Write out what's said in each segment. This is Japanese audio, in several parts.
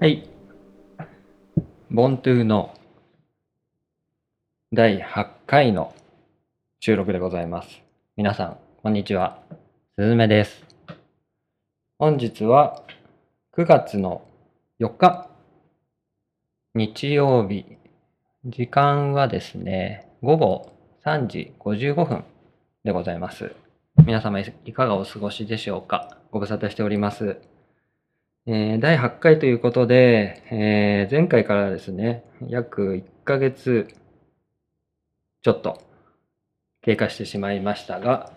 はい。ボントゥーの第8回の収録でございます。皆さん、こんにちは。すずめです。本日は9月の4日、日曜日。時間はですね、午後3時55分でございます。皆様いかがお過ごしでしょうか？ご無沙汰しております。えー第8回ということで、えー前回からですね、約1ヶ月ちょっと経過してしまいましたが、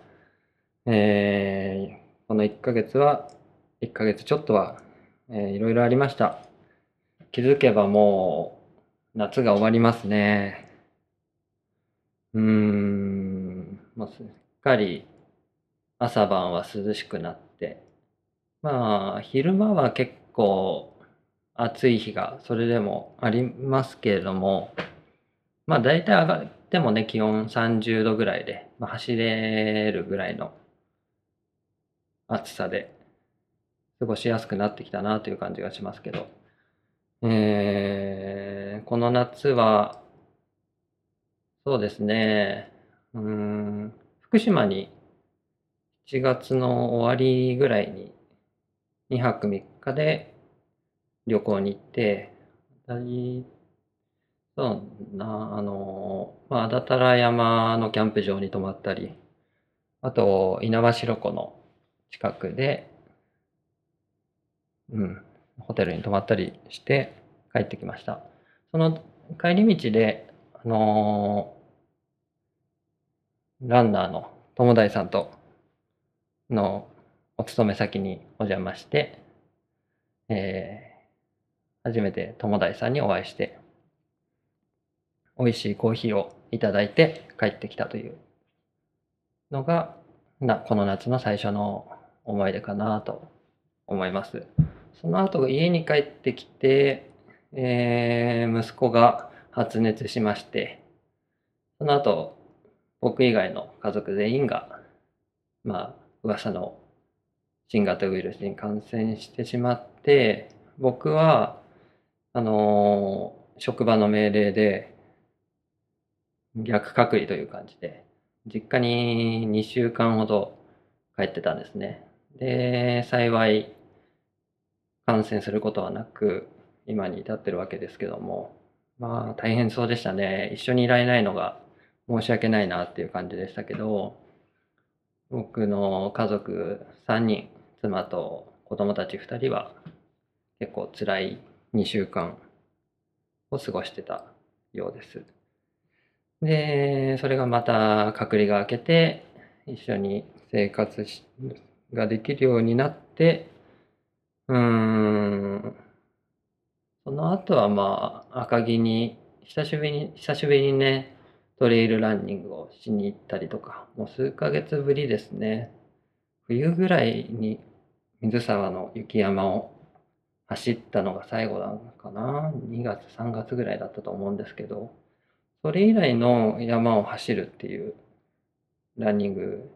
えーこの1ヶ月は、1ヶ月ちょっとは、いろいろありました。気づけばもう夏が終わりますね。うーん、もうすっかり朝晩は涼しくなって、まあ、昼間は結構暑い日がそれでもありますけれども、まあ大体上がってもね、気温30度ぐらいで、まあ、走れるぐらいの暑さで過ごしやすくなってきたなという感じがしますけど、えーこの夏は、そうですね、うん、福島に7月の終わりぐらいに2泊3日で旅行に行って、大そうな、あの、まあ、安達太良山のキャンプ場に泊まったり、あと、猪苗代湖の近くで、うん、ホテルに泊まったりして帰ってきました。その帰り道で、あのランナーの友大さんとのお勤め先にお邪魔して、えー初めて友大さんにお会いして、美味しいコーヒーをいただいて帰ってきたというのが、な、この夏の最初の思い出かなと思います。その後家に帰ってきて、えー息子が発熱しまして、その後僕以外の家族全員が、まあ、噂の新型ウイルスに感染してしまって、僕は、あの職場の命令で、逆隔離という感じで、実家に2週間ほど帰ってたんですね。で、幸い、感染することはなく、今に至ってるわけですけども、まあ、大変そうでしたね。一緒にいられないのが申し訳ないなっていう感じでしたけど、僕の家族3人、妻と子供たち2人は結構辛い2週間を過ごしてたようです。で、それがまた隔離が明けて、一緒に生活ができるようになって、うーん、その後はまあ、赤城に、久しぶりに、久しぶりにね、トレイルランニングをしに行ったりとか、もう数ヶ月ぶりですね。冬ぐらいに水沢の雪山を走ったのが最後なのかな？2月、3月ぐらいだったと思うんですけど、それ以来の山を走るっていうランニング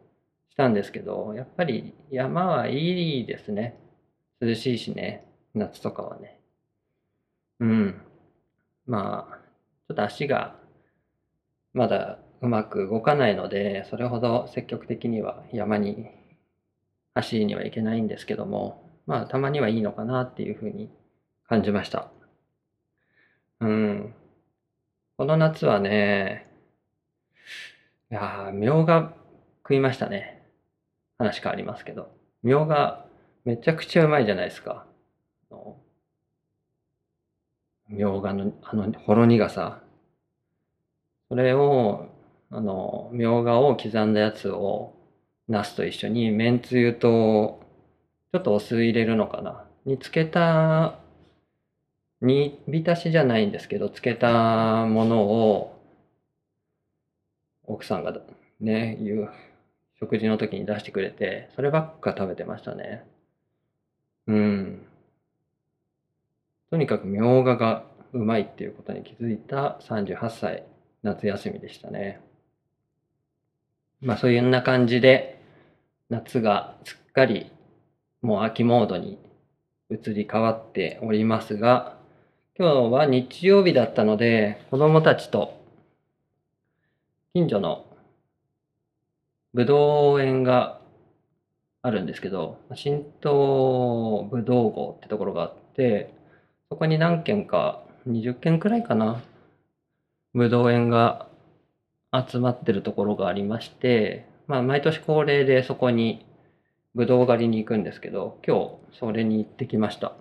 したんですけど、やっぱり山はいいですね。涼しいしね、夏とかはね。うん。まあ、ちょっと足がまだうまく動かないので、それほど積極的には山に走りには行けないんですけども、まあ、たまにはいいのかなっていうふうに感じました。うん。この夏はね、いやー、みょうが食いましたね。話変わりますけど。みょうがめちゃくちゃうまいじゃないですか。みょうがの、あの、ほろ苦さ。それを、あの、みょうがを刻んだやつを、ナスと一緒に、めんつゆと、ちょっとお酢入れるのかな？につけた、煮浸しじゃないんですけど、つけたものを、奥さんがね、いう、食事の時に出してくれて、そればっか食べてましたね。うん。とにかくみょうががうまいっていうことに気づいた38歳夏休みでしたね。まあそういうような感じで夏がすっかりもう秋モードに移り変わっておりますが、今日は日曜日だったので、子供たちと近所のぶどう園があるんですけど、新東ぶどう号ってところがあって、そこに何軒か、20軒くらいかな、ぶどう園が集まってるところがありまして、まあ、毎年恒例でそこにぶどう狩りに行くんですけど、今日それに行ってきました。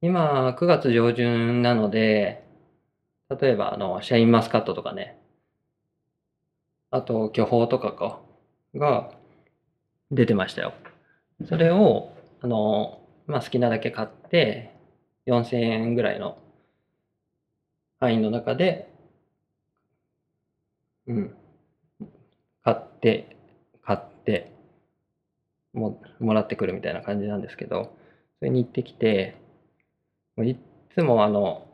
今、9月上旬なので、例えば、あの、シャインマスカットとかね、あと、巨峰とかか、が出てましたよ。それを、あの、まあ、好きなだけ買って、4000円ぐらいの範囲の中で、うん、買って、買って、ももらってくるみたいな感じなんですけど、それに行ってきて、いつもあの、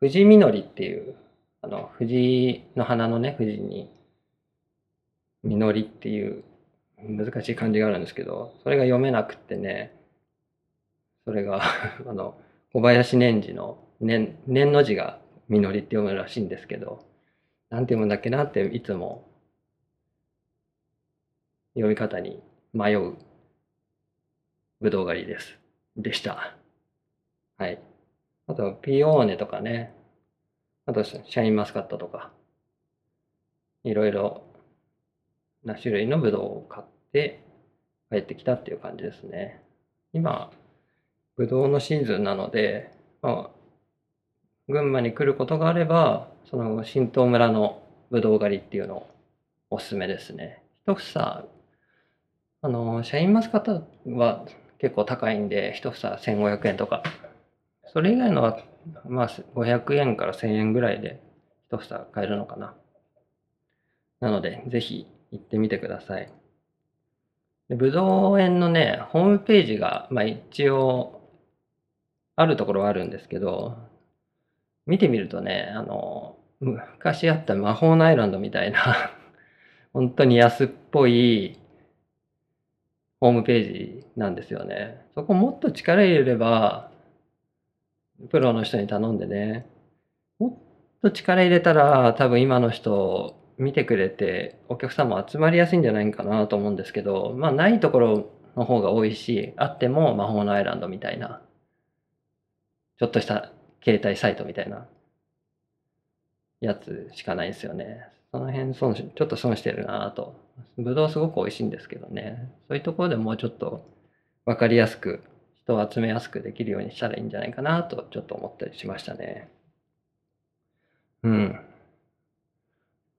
藤実りっていう、あの、藤の花のね、藤に、実りっていう難しい漢字があるんですけど、それが読めなくてね、それが、あの、小林年次の年、年の字が実りって読むらしいんですけど、なんて読むんだっけなっていつも読み方に迷うぶどう狩りです。でした。はい。あと、ピオーネとかね。あと、シャインマスカットとか。いろいろな種類のぶどうを買って帰ってきたっていう感じですね。今、ぶどうのシーズンなので、まあ、群馬に来ることがあれば、その新東村のぶどう狩りっていうのをおすすめですね。一房、あの、シャインマスカットは結構高いんで、一房1500円とか。それ以外のは、まあ、500円から1000円ぐらいで一房買えるのかな。なので、ぜひ行ってみてください。でぶどう園のね、ホームページが、まあ一応、あるところはあるんですけど、見てみるとね、あの、昔あった魔法のアイランドみたいな、本当に安っぽいホームページなんですよね。そこもっと力入れれば、プロの人に頼んでね、もっと力入れたら多分今の人見てくれてお客さんも集まりやすいんじゃないかなと思うんですけど、まあないところの方が多いし、あっても魔法のアイランドみたいな、ちょっとした携帯サイトみたいなやつしかないですよね。その辺損し、ちょっと損してるなと。ぶどうすごく美味しいんですけどね。そういうところでもうちょっとわかりやすく、人を集めやすくできるようにしたらいいんじゃないかなとちょっと思ったりしましたね。うん。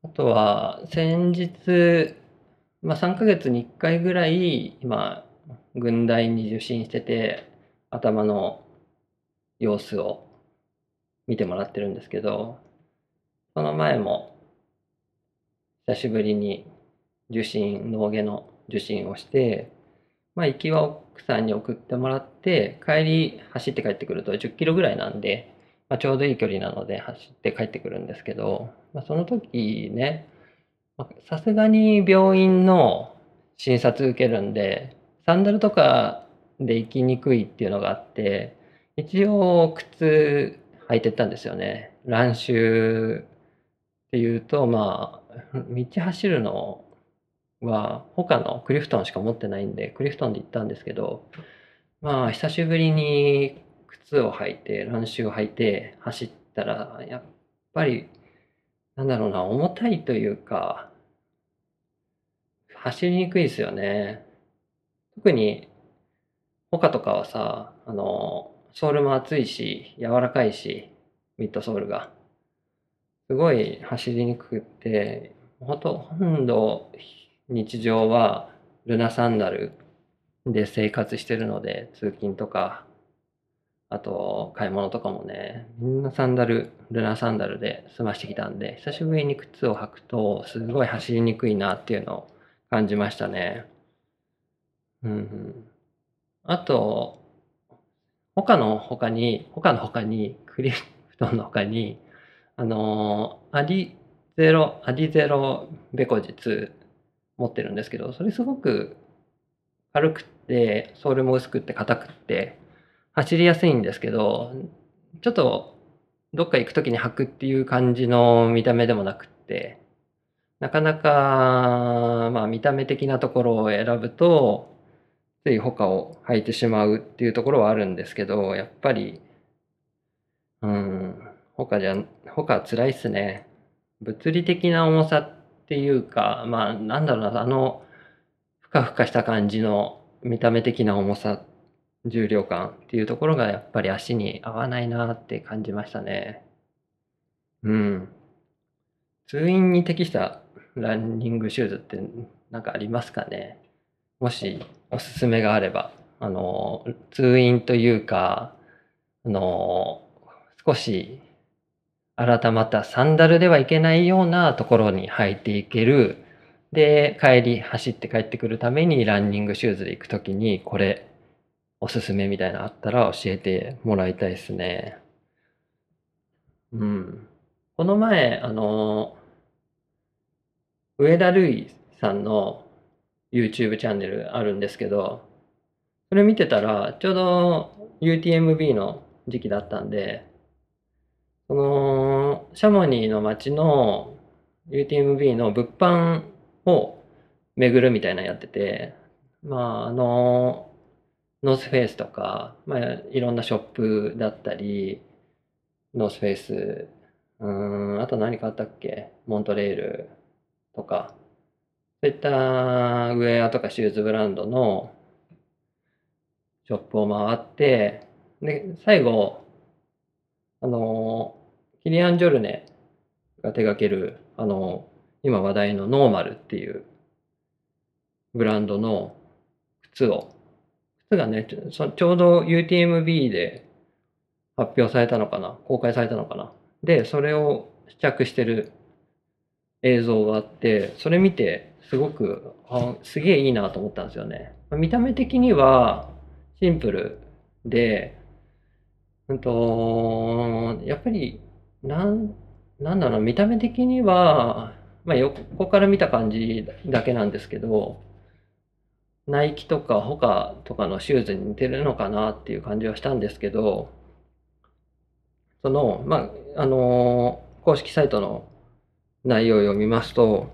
あとは、先日、まあ3ヶ月に1回ぐらい、今、軍大に受診してて、頭の様子を見てもらってるんですけど、その前も、久しぶりに受診、脳外の受診をして、まあ行きは奥さんに送ってもらって、帰り走って帰ってくると10キロぐらいなんで、まあ、ちょうどいい距離なので走って帰ってくるんですけど、まあ、その時ね、さすがに病院の診察受けるんで、サンダルとかで行きにくいっていうのがあって、一応靴履いてったんですよね。乱臭っていうと、まあ、道走るのは他のクリフトンしか持ってないんで、クリフトンで行ったんですけど、まあ、久しぶりに靴を履いて、乱臭を履いて走ったら、やっぱり、なんだろうな、重たいというか、走りにくいですよね。特に、他とかはさ、あの、ソールも厚いし、柔らかいし、ミッドソールが。すごい走りにくくって、ほとんど日常はルナサンダルで生活してるので、通勤とか、あと買い物とかもね、みんなサンダル、ルナサンダルで済ましてきたんで、久しぶりに靴を履くと、すごい走りにくいなっていうのを感じましたね。うん。あと、他の他に、他の他に、クリフトンの他に、あの、アディゼロ、アディゼロベコジ2持ってるんですけど、それすごく軽くって、ソールも薄くって硬くって、走りやすいんですけど、ちょっとどっか行くときに履くっていう感じの見た目でもなくって、なかなか、まあ見た目的なところを選ぶと、つい他を履いてしまうっていうところはあるんですけど、やっぱり、うん、他じゃ、他は辛いっすね。物理的な重さっていうか、まあなんだろうな、あの、ふかふかした感じの見た目的な重さ、重量感っていうところがやっぱり足に合わないなって感じましたね。うん。通院に適したランニングシューズってなんかありますかねもしおすすめがあれば。あの、通院というか、あの、少し改まったサンダルではいけないようなところに履いていける。で、帰り走って帰ってくるためにランニングシューズで行くときにこれおすすめみたいなのあったら教えてもらいたいですね。うん。この前、あの、上田瑠衣さんの YouTube チャンネルあるんですけど、それ見てたら、ちょうど UTMB の時期だったんで、その、シャモニーの街の UTMB の物販を巡るみたいなのやってて、まあ、あの、ノースフェイスとか、まあ、いろんなショップだったり、ノースフェイス、うん、あと何かあったっけ？モントレールとか、そういったウェアとかシューズブランドのショップを回って、で、最後、あの、キリアン・ジョルネが手掛ける、あの、今話題のノーマルっていうブランドの靴を、靴がね、ちょうど UTMB で発表されたのかな公開されたのかなで、それを試着してる映像があって、それ見て、すごく、あ、すげえいいなと思ったんですよね。見た目的にはシンプルで、うんと、やっぱり、なん、なんだろう、見た目的には、まあ横から見た感じだけなんですけど、ナイキとか他とかのシューズに似てるのかなっていう感じはしたんですけど、その、まあ、あの、公式サイトの内容を読みますと、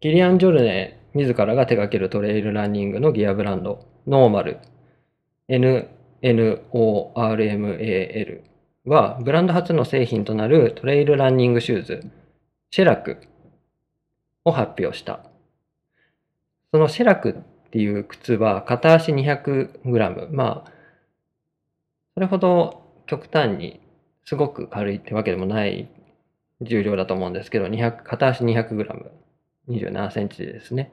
キリアン・ジョルネ自らが手掛けるトレイルランニングのギアブランド、ノーマル、NNORMAL は、ブランド初の製品となるトレイルランニングシューズ、シェラクを発表した。そのシェラクっていう靴は片足 200g。まあ、それほど極端にすごく軽いってわけでもない重量だと思うんですけど、200片足 200g。27センチですね。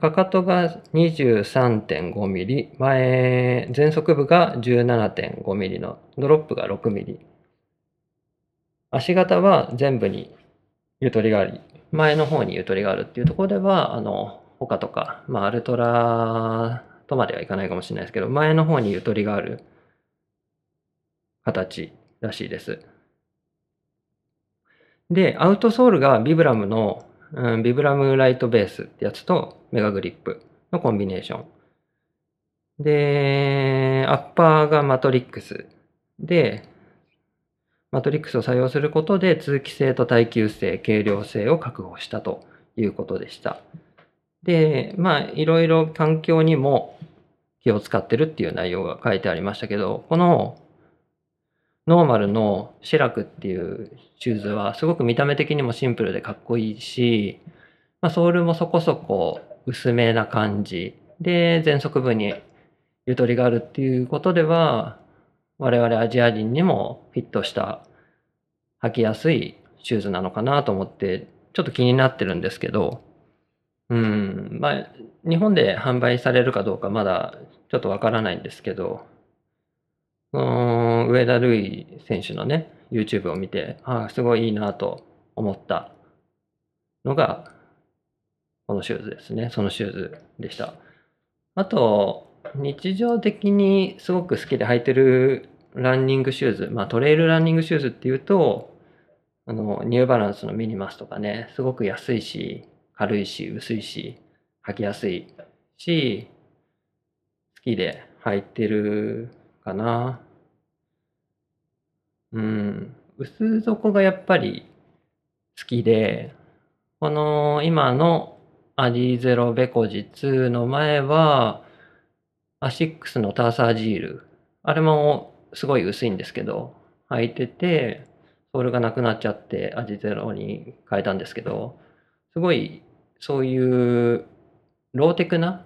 かかとが23.5ミリ、前、前足部が17.5ミリの、ドロップが6ミリ。足型は全部にゆとりがあり、前の方にゆとりがあるっていうところでは、あの、他とか、まあ、アルトラとまではいかないかもしれないですけど、前の方にゆとりがある形らしいです。で、アウトソールがビブラムの、うん、ビブラムライトベースってやつとメガグリップのコンビネーション。で、アッパーがマトリックス。で、マトリックスを採用することで通気性と耐久性、軽量性を確保したということでした。で、まあ、いろいろ環境にも気を使ってるっていう内容が書いてありましたけど、このノーマルのシェラクっていうシューズはすごく見た目的にもシンプルでかっこいいし、まあ、ソールもそこそこ薄めな感じ。で前足部にゆとりがあるっていうことでは我々アジア人にもフィットした履きやすいシューズなのかなと思ってちょっと気になってるんですけど。うん。まあ日本で販売されるかどうかまだちょっとわからないんですけど。上田瑠衣選手のね、YouTube を見て、ああ、すごいいいなと思ったのが、このシューズですね。そのシューズでした。あと、日常的にすごく好きで履いてるランニングシューズ、まあトレイルランニングシューズっていうと、あの、ニューバランスのミニマスとかね、すごく安いし、軽いし、薄いし、履きやすいし、好きで履いてるかな。うん。薄底がやっぱり好きで、この今のアディゼロベコジ2の前は、アシックスのターサージール。あれもすごい薄いんですけど、履いてて、ソールがなくなっちゃってアディゼロに変えたんですけど、すごいそういうローテクな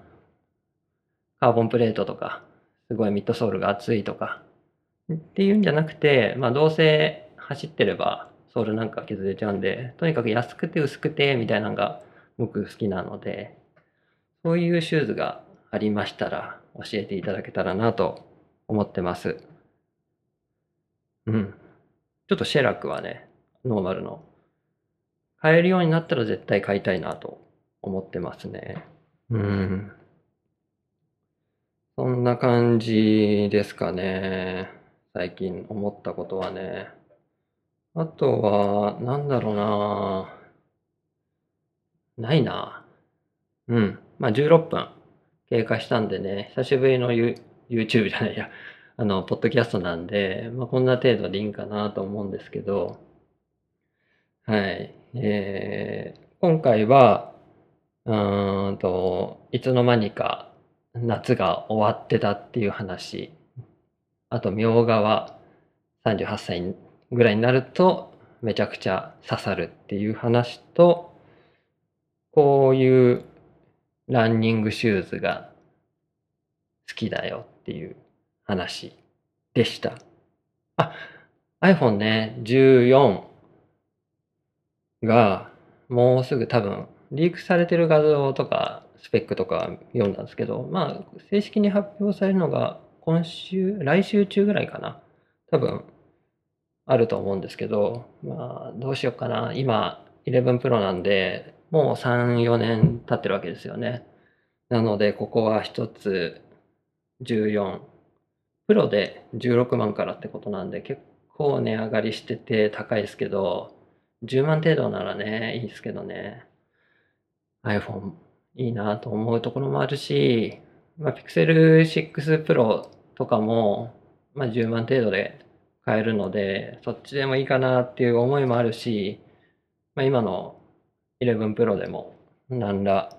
カーボンプレートとか、すごいミッドソールが厚いとか、っていうんじゃなくて、まあどうせ走ってればソールなんか削れちゃうんで、とにかく安くて薄くてみたいなのが僕好きなので、そういうシューズがありましたら教えていただけたらなと思ってます。うん。ちょっとシェラクはね、ノーマルの買えるようになったら絶対買いたいなと思ってますね。うん。そんな感じですかね。最近思ったことはね。あとは、なんだろうな。ないな。うん。まあ、16分経過したんでね、久しぶりの YouTube じゃないや、あの、ポッドキャストなんで、まあ、こんな程度でいいんかなと思うんですけど、はい。えー今回は、うーんと、いつの間にか夏が終わってたっていう話。あと、みょうがは38歳ぐらいになるとめちゃくちゃ刺さるっていう話と、こういうランニングシューズが好きだよっていう話でした。あ、iPhone ね、14がもうすぐ多分リークされてる画像とかスペックとか読んだんですけど、まあ正式に発表されるのが今週、来週中ぐらいかな。多分あると思うんですけど、まあどうしようかな。今11 Pro なんで、もう3、4年経ってるわけですよね。なのでここは一つ14、プロで16万からってことなんで結構値上がりしてて高いですけど、10万程度ならね、いいですけどね。iPhone いいなと思うところもあるし、まあ、Pixel 6 Pro とかも、まあ、10万程度で買えるので、そっちでもいいかなっていう思いもあるし、まあ、今の11 Pro でも何ら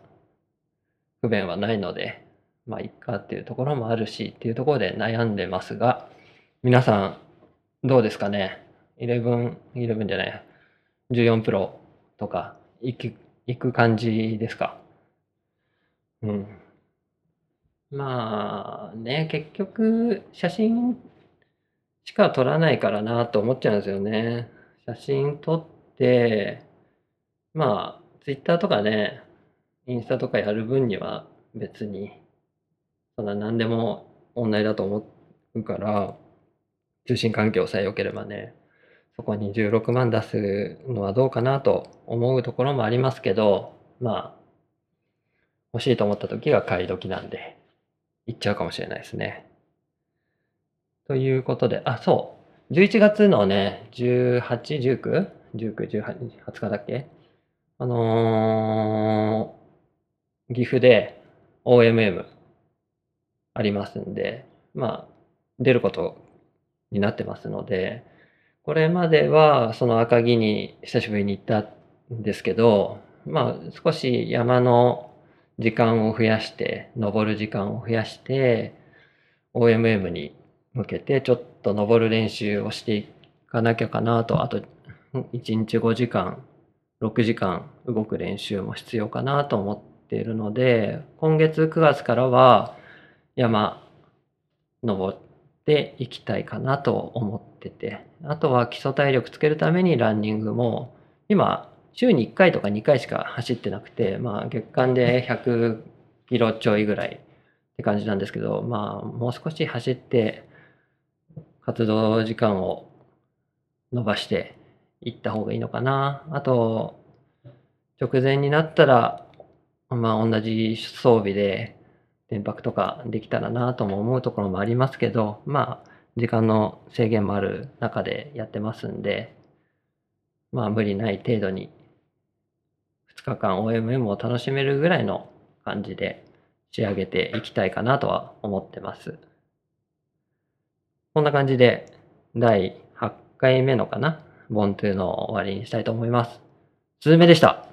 不便はないので、まあ、いっかっていうところもあるしっていうところで悩んでますが、皆さんどうですかね ?11、11じゃない、14プロとか行く、行く感じですか？うん。まあね、結局写真しか撮らないからなと思っちゃうんですよね。写真撮って、まあ、ツイッターとかね、インスタとかやる分には別に、そんな何でも問題だと思うから、通信環境さえ良ければね、そこに16万出すのはどうかなと思うところもありますけど、まあ、欲しいと思った時が買い時なんで、行っちゃうかもしれないですね。ということで、あ、そう。11月のね、18、19、19、18、20日だっけ？あのー岐阜で OMM ありますんで、まあ、出ることになってますので、これまではその赤城に久しぶりに行ったんですけど、まあ少し山の時間を増やして、登る時間を増やして、OMM に向けてちょっと登る練習をしていかなきゃかなと、あと1日5時間、6時間動く練習も必要かなと思っているので、今月9月からは山登っていきたいかなと思ってて、あとは基礎体力つけるためにランニングも、今、週に1回とか2回しか走ってなくて、まあ月間で100キロちょいぐらいって感じなんですけど、まあもう少し走って活動時間を伸ばしていった方がいいのかな。あと、直前になったら、まあ同じ装備で転泊とかできたらなとも思うところもありますけど、まあ時間の制限もある中でやってますんで、まあ無理ない程度に日間 OMM を楽しめるぐらいの感じで仕上げていきたいかなとは思ってます。こんな感じで、第8回目のかな、ボントゥーの終わりにしたいと思います。すずめでした。